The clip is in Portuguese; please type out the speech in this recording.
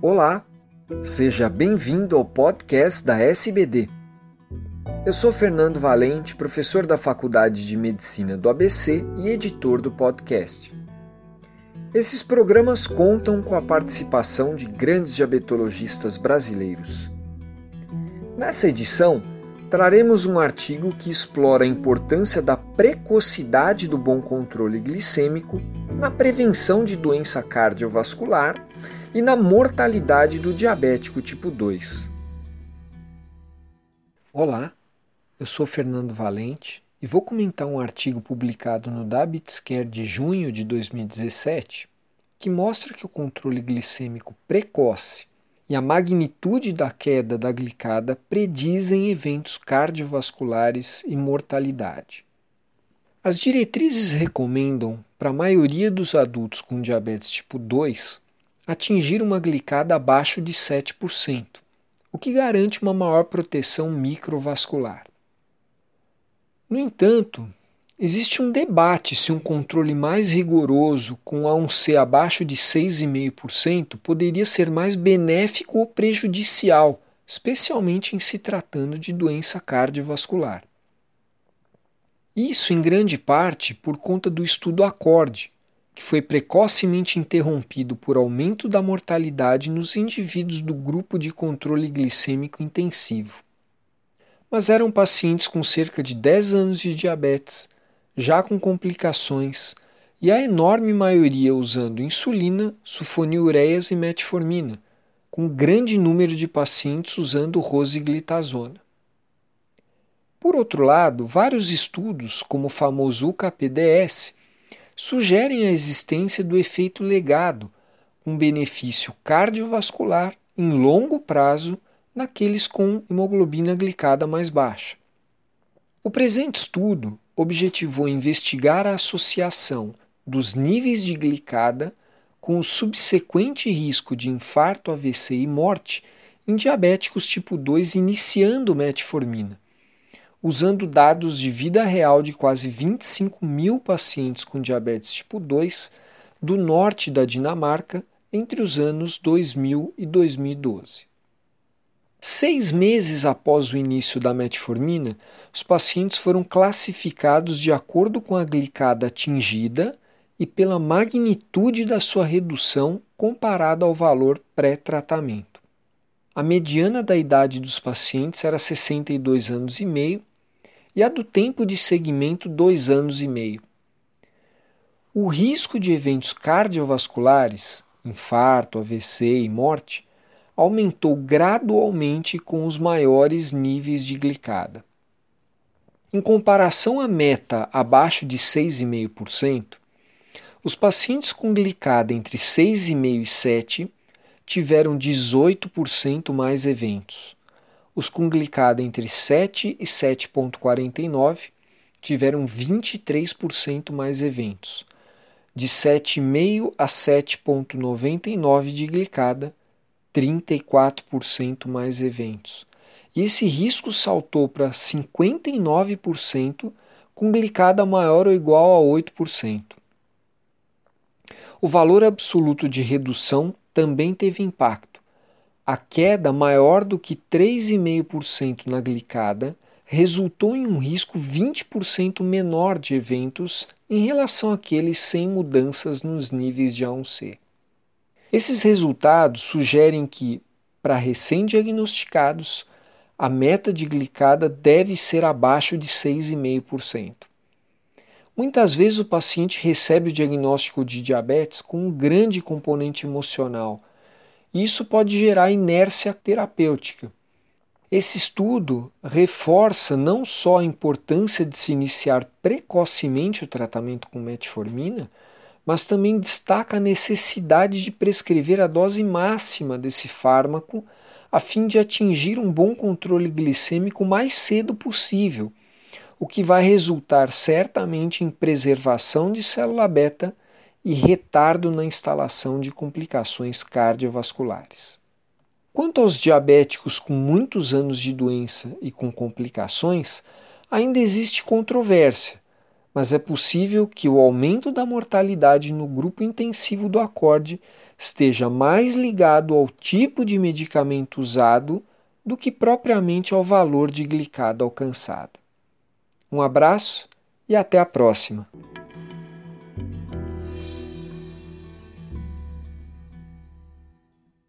Olá, seja bem-vindo ao podcast da SBD. Eu sou Fernando Valente, professor da Faculdade de Medicina do ABC e editor do podcast. Esses programas contam com a participação de grandes diabetologistas brasileiros. Nessa edição, traremos um artigo que explora a importância da precocidade do bom controle glicêmico na prevenção de doença cardiovascular e na mortalidade do diabético tipo 2. Olá, eu sou Fernando Valente e vou comentar um artigo publicado no Diabetes Care de junho de 2017 que mostra que o controle glicêmico precoce e a magnitude da queda da glicada predizem eventos cardiovasculares e mortalidade. As diretrizes recomendam, para a maioria dos adultos com diabetes tipo 2, atingir uma glicada abaixo de 7%, o que garante uma maior proteção microvascular. No entanto, existe um debate se um controle mais rigoroso com A1C abaixo de 6,5% poderia ser mais benéfico ou prejudicial, especialmente em se tratando de doença cardiovascular. Isso em grande parte por conta do estudo ACORD, que foi precocemente interrompido por aumento da mortalidade nos indivíduos do grupo de controle glicêmico intensivo. Mas eram pacientes com cerca de 10 anos de diabetes, já com complicações, e a enorme maioria usando insulina, sulfonilureias e metformina, com grande número de pacientes usando rosiglitazona. Por outro lado, vários estudos, como o famoso UKPDS, sugerem a existência do efeito legado, um benefício cardiovascular em longo prazo naqueles com hemoglobina glicada mais baixa. O presente estudo objetivou investigar a associação dos níveis de glicada com o subsequente risco de infarto, AVC e morte em diabéticos tipo 2 iniciando metformina usando dados de vida real de quase 25 mil pacientes com diabetes tipo 2 do norte da Dinamarca entre os anos 2000 e 2012. Seis meses após o início da metformina, os pacientes foram classificados de acordo com a glicada atingida e pela magnitude da sua redução comparada ao valor pré-tratamento. A mediana da idade dos pacientes era 62 anos e meio e a do tempo de seguimento dois anos e meio. O risco de eventos cardiovasculares, infarto, AVC e morte, aumentou gradualmente com os maiores níveis de glicada. Em comparação à meta abaixo de 6,5%, os pacientes com glicada entre 6,5 e 7 tiveram 18% mais eventos os com glicada entre 7 e 7,49 tiveram 23% mais eventos. De 7,5 a 7,99 de glicada, 34% mais eventos. E esse risco saltou para 59% com glicada maior ou igual a 8%. O valor absoluto de redução também teve impacto a queda maior do que 3,5% na glicada resultou em um risco 20% menor de eventos em relação àqueles sem mudanças nos níveis de A1C. Esses resultados sugerem que, para recém-diagnosticados, a meta de glicada deve ser abaixo de 6,5%. Muitas vezes o paciente recebe o diagnóstico de diabetes com um grande componente emocional isso pode gerar inércia terapêutica. Esse estudo reforça não só a importância de se iniciar precocemente o tratamento com metformina, mas também destaca a necessidade de prescrever a dose máxima desse fármaco a fim de atingir um bom controle glicêmico o mais cedo possível, o que vai resultar certamente em preservação de célula beta e retardo na instalação de complicações cardiovasculares. Quanto aos diabéticos com muitos anos de doença e com complicações, ainda existe controvérsia, mas é possível que o aumento da mortalidade no grupo intensivo do acorde esteja mais ligado ao tipo de medicamento usado do que propriamente ao valor de glicado alcançado. Um abraço e até a próxima!